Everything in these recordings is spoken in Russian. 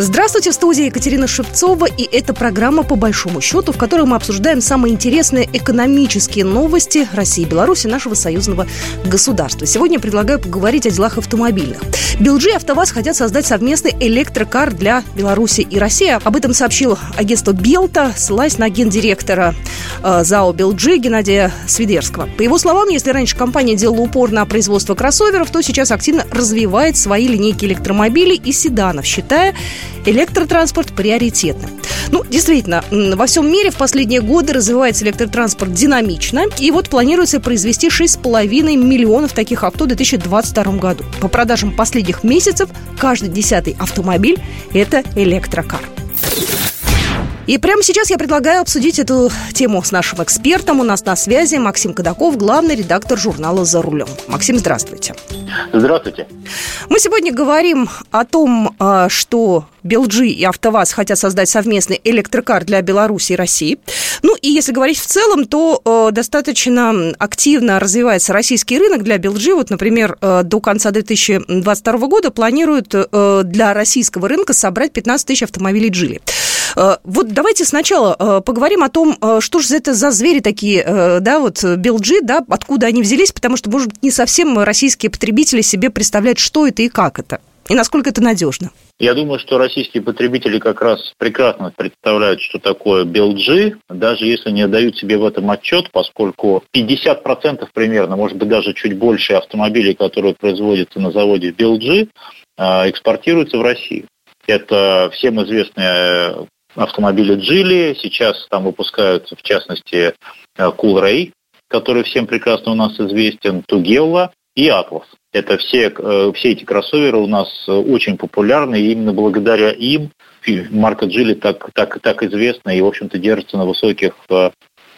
Здравствуйте, в студии Екатерина Шевцова, и это программа «По большому счету», в которой мы обсуждаем самые интересные экономические новости России Беларуси, нашего союзного государства. Сегодня предлагаю поговорить о делах автомобильных. Белджи и АвтоВАЗ хотят создать совместный электрокар для Беларуси и России. Об этом сообщил агентство «Белта», ссылаясь на гендиректора э, ЗАО «Белджи» Геннадия Свидерского. По его словам, если раньше компания делала упор на производство кроссоверов, то сейчас активно развивает свои линейки электромобилей и седанов, считая электротранспорт приоритетным. Ну, действительно, во всем мире в последние годы развивается электротранспорт динамично. И вот планируется произвести 6,5 миллионов таких авто в 2022 году. По продажам последних месяцев каждый десятый автомобиль – это электрокар. И прямо сейчас я предлагаю обсудить эту тему с нашим экспертом. У нас на связи Максим Кадаков, главный редактор журнала «За рулем». Максим, здравствуйте. Здравствуйте. Мы сегодня говорим о том, а, что Белджи и АвтоВАЗ хотят создать совместный электрокар для Беларуси и России. Ну и если говорить в целом, то э, достаточно активно развивается российский рынок для Белджи. Вот, например, э, до конца 2022 года планируют э, для российского рынка собрать 15 тысяч автомобилей Джили. Э, вот давайте сначала э, поговорим о том, э, что же это за звери такие, да, вот Белджи, да, откуда они взялись, потому что, может быть, не совсем российские потребители себе представляют, что это и как это, и насколько это надежно. Я думаю, что российские потребители как раз прекрасно представляют, что такое BLG, даже если не дают себе в этом отчет, поскольку 50% примерно, может быть даже чуть больше автомобилей, которые производятся на заводе BLG, экспортируются в Россию. Это всем известная автомобили Джили. Сейчас там выпускаются, в частности, Cool Ray, который всем прекрасно у нас известен, Тугелла и Атлас. Это все, э, все эти кроссоверы у нас очень популярны, и именно благодаря им марка Джили так, так, так известна и, в общем-то, держится на высоких э,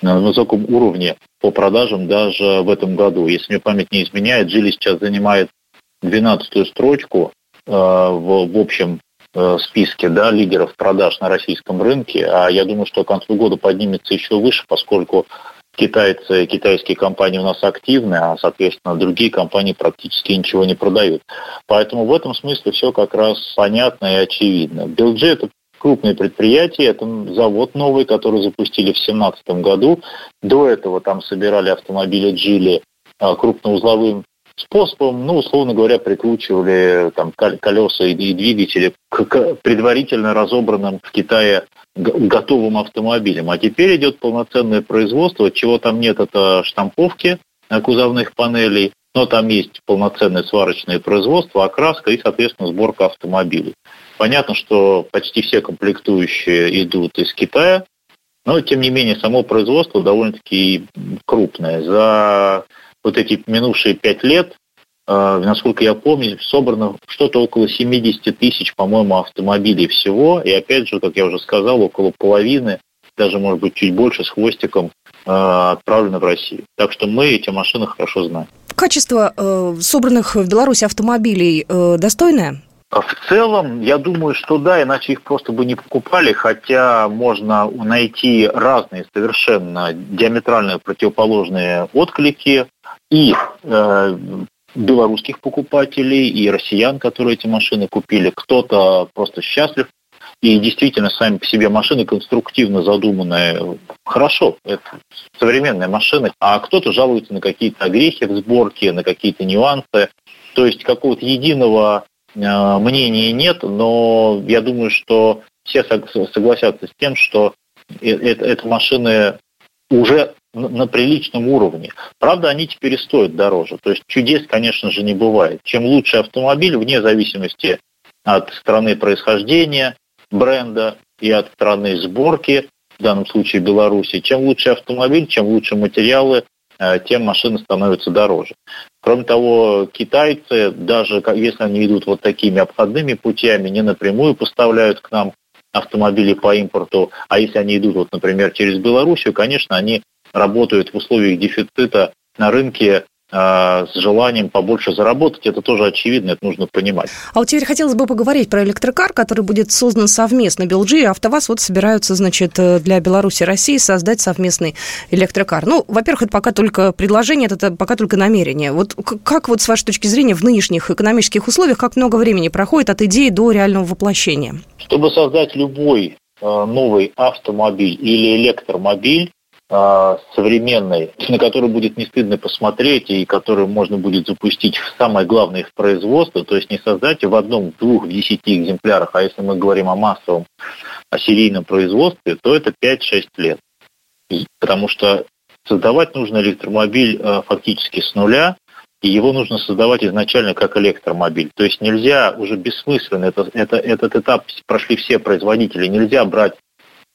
на высоком уровне по продажам даже в этом году. Если мне память не изменяет, Джили сейчас занимает 12-ю строчку э, в, в общем Э, списке да, лидеров продаж на российском рынке, а я думаю, что к концу года поднимется еще выше, поскольку китайцы, китайские компании у нас активны, а, соответственно, другие компании практически ничего не продают. Поэтому в этом смысле все как раз понятно и очевидно. Белджи – это крупное предприятие, это завод новый, который запустили в 2017 году. До этого там собирали автомобили Джили а, крупноузловым способом, ну, условно говоря, прикручивали там колеса и двигатели к предварительно разобранным в Китае готовым автомобилям. А теперь идет полноценное производство, чего там нет, это штамповки кузовных панелей, но там есть полноценное сварочное производство, окраска и, соответственно, сборка автомобилей. Понятно, что почти все комплектующие идут из Китая, но, тем не менее, само производство довольно-таки крупное. За вот эти минувшие пять лет, э, насколько я помню, собрано что-то около 70 тысяч, по-моему, автомобилей всего. И опять же, как я уже сказал, около половины, даже, может быть, чуть больше с хвостиком э, отправлено в Россию. Так что мы эти машины хорошо знаем. Качество э, собранных в Беларуси автомобилей э, достойное? В целом, я думаю, что да, иначе их просто бы не покупали, хотя можно найти разные совершенно диаметрально противоположные отклики и э, белорусских покупателей, и россиян, которые эти машины купили. Кто-то просто счастлив, и действительно сами по себе машины конструктивно задуманные хорошо, это современная машина, а кто-то жалуется на какие-то огрехи в сборке, на какие-то нюансы. То есть какого-то единого Э, мнений нет, но я думаю, что все согласятся с тем, что это, это машины уже на приличном уровне. Правда, они теперь и стоят дороже. То есть чудес, конечно же, не бывает. Чем лучше автомобиль, вне зависимости от страны происхождения бренда и от страны сборки, в данном случае Беларуси, чем лучше автомобиль, чем лучше материалы, Э, тем машины становятся дороже. Кроме того, китайцы, даже если они идут вот такими обходными путями, не напрямую поставляют к нам автомобили по импорту, а если они идут, вот, например, через Белоруссию, конечно, они работают в условиях дефицита на рынке а, с желанием побольше заработать, это тоже очевидно, это нужно понимать. А вот теперь хотелось бы поговорить про электрокар, который будет создан совместно. Белджи и АвтоВАЗ вот собираются, значит, для Беларуси и России создать совместный электрокар. Ну, во-первых, это пока только предложение, это пока только намерение. Вот как вот с вашей точки зрения в нынешних экономических условиях, как много времени проходит от идеи до реального воплощения? Чтобы создать любой а, новый автомобиль или электромобиль, современной, на который будет не стыдно посмотреть и который можно будет запустить в самое главное в производство, то есть не создать в одном, в двух, в десяти экземплярах, а если мы говорим о массовом, о серийном производстве, то это 5-6 лет. Потому что создавать нужно электромобиль а, фактически с нуля, и его нужно создавать изначально как электромобиль. То есть нельзя уже бессмысленно, это, это, этот этап прошли все производители, нельзя брать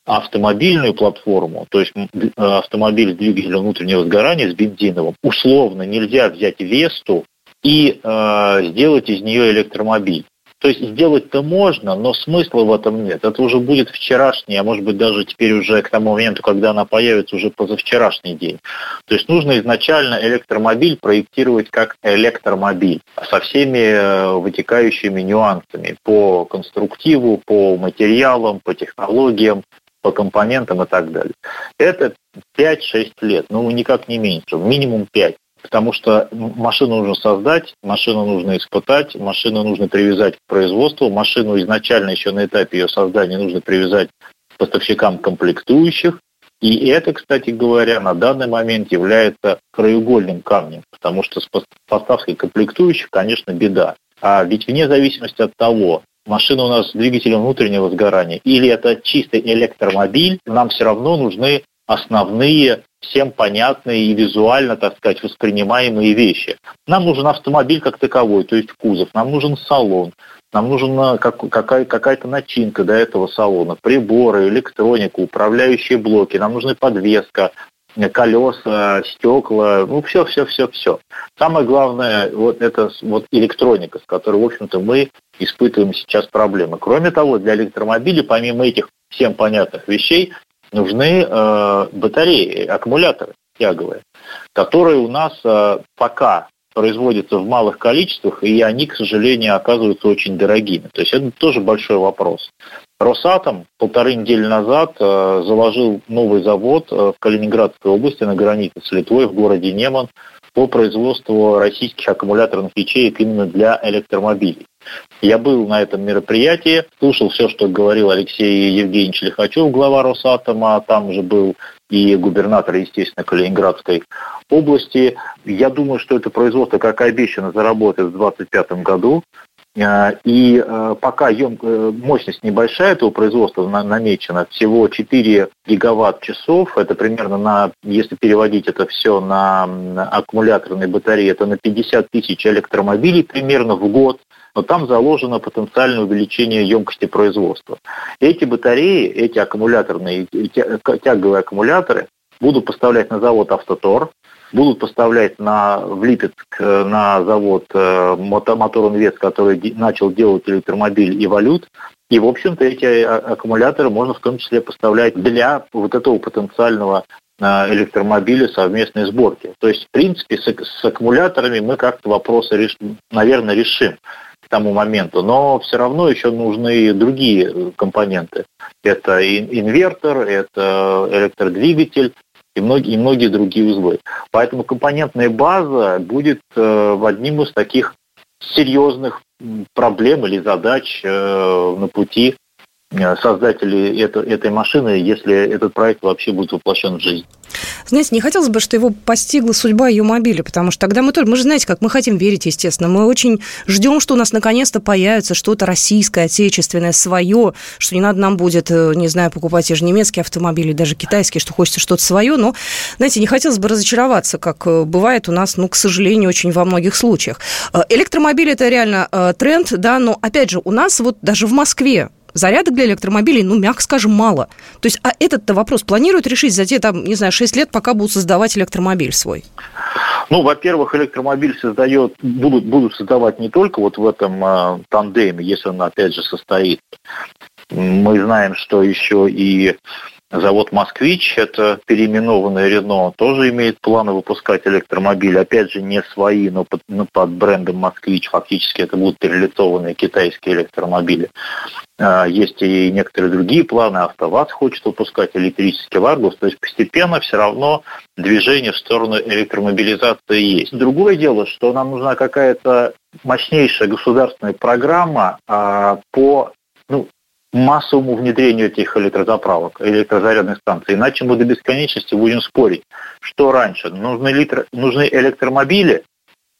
автомобильную платформу, то есть э, автомобиль с двигателем внутреннего сгорания, с бензиновым, условно нельзя взять Весту и э, сделать из нее электромобиль. То есть сделать-то можно, но смысла в этом нет. Это уже будет вчерашний, а может быть даже теперь уже к тому моменту, когда она появится, уже позавчерашний день. То есть нужно изначально электромобиль проектировать как электромобиль со всеми э, вытекающими нюансами по конструктиву, по материалам, по технологиям, по компонентам и так далее. Это 5-6 лет, ну никак не меньше, минимум 5. Потому что машину нужно создать, машину нужно испытать, машину нужно привязать к производству, машину изначально еще на этапе ее создания нужно привязать к поставщикам комплектующих. И это, кстати говоря, на данный момент является краеугольным камнем, потому что с поставкой комплектующих, конечно, беда. А ведь вне зависимости от того, машина у нас с двигателем внутреннего сгорания, или это чистый электромобиль, нам все равно нужны основные, всем понятные и визуально, так сказать, воспринимаемые вещи. Нам нужен автомобиль как таковой, то есть кузов, нам нужен салон, нам нужна какая- какая-то начинка до этого салона, приборы, электроника, управляющие блоки, нам нужна подвеска, колеса, стекла, ну все, все, все, все. Самое главное, вот это вот электроника, с которой, в общем-то, мы испытываем сейчас проблемы. Кроме того, для электромобилей, помимо этих всем понятных вещей, нужны э, батареи, аккумуляторы тяговые, которые у нас э, пока производятся в малых количествах, и они, к сожалению, оказываются очень дорогими. То есть это тоже большой вопрос. Росатом полторы недели назад э, заложил новый завод э, в Калининградской области на границе с Литвой в городе Неман по производству российских аккумуляторных ячеек именно для электромобилей. Я был на этом мероприятии, слушал все, что говорил Алексей Евгеньевич Лихачев, глава Росатома, там же был и губернатор, естественно, Калининградской области. Я думаю, что это производство, как и обещано, заработает в 2025 году. Э, и э, пока э, мощность небольшая этого производства намечена, всего 4 гигаватт-часов, это примерно на, если переводить это все на аккумуляторные батареи, это на 50 тысяч электромобилей примерно в год, но там заложено потенциальное увеличение емкости производства. Эти батареи, эти аккумуляторные, тяговые аккумуляторы будут поставлять на завод «Автотор», будут поставлять на, в Липецк на завод э, Мотор Инвест, который начал делать электромобиль и валют. И, в общем-то, эти а, аккумуляторы можно в том числе поставлять для вот этого потенциального э, электромобиля совместной сборки. То есть, в принципе, с, с аккумуляторами мы как-то вопросы, реш, наверное, решим к тому моменту, но все равно еще нужны другие компоненты. Это инвертор, это электродвигатель, и многие, и многие другие узлы. Поэтому компонентная база будет э, одним из таких серьезных проблем или задач э, на пути Э, создатели это, этой машины, если этот проект вообще будет воплощен в жизнь. Знаете, не хотелось бы, что его постигла судьба ее мобиля, потому что тогда мы тоже, мы же знаете, как мы хотим верить, естественно, мы очень ждем, что у нас наконец-то появится что-то российское, отечественное, свое, что не надо нам будет, э, не знаю, покупать те же немецкие автомобили, даже китайские, что хочется что-то свое, но, знаете, не хотелось бы разочароваться, как э, бывает у нас, ну, к сожалению, очень во многих случаях. Электромобили – это реально тренд, да, но, опять же, у нас вот даже в Москве зарядок для электромобилей, ну, мягко скажем, мало. То есть, а этот-то вопрос планируют решить за те, там, не знаю, 6 лет, пока будут создавать электромобиль свой? Ну, во-первых, электромобиль создает, будут, будут создавать не только вот в этом э, тандеме, если он, опять же, состоит. Мы знаем, что еще и Завод «Москвич», это переименованный Рено, тоже имеет планы выпускать электромобили. Опять же, не свои, но под, но под брендом «Москвич». Фактически это будут перелицованные китайские электромобили. А, есть и некоторые другие планы. АвтоВАЗ хочет выпускать электрический «Ларгус». То есть постепенно все равно движение в сторону электромобилизации есть. Другое дело, что нам нужна какая-то мощнейшая государственная программа а, по ну, массовому внедрению этих электрозаправок, электрозарядных станций. Иначе мы до бесконечности будем спорить, что раньше, нужны, литр, нужны электромобили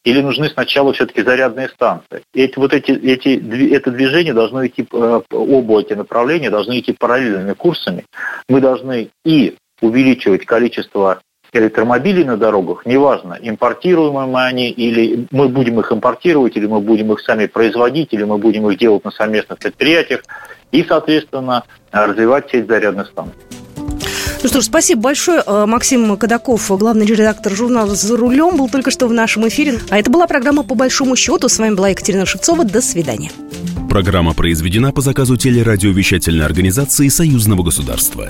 или нужны сначала все-таки зарядные станции. Эти, вот эти, эти, это движение должно идти, э, оба эти направления должны идти параллельными курсами. Мы должны и увеличивать количество электромобилей на дорогах, неважно, импортируемые мы они, или мы будем их импортировать, или мы будем их сами производить, или мы будем их делать на совместных предприятиях, и, соответственно, развивать сеть зарядных станций. Ну что ж, спасибо большое. Э, Максим Кадаков, главный редактор журнала «За рулем», был только что в нашем эфире. А это была программа «По большому счету». С вами была Екатерина Шевцова. До свидания. Программа произведена по заказу телерадиовещательной организации Союзного государства.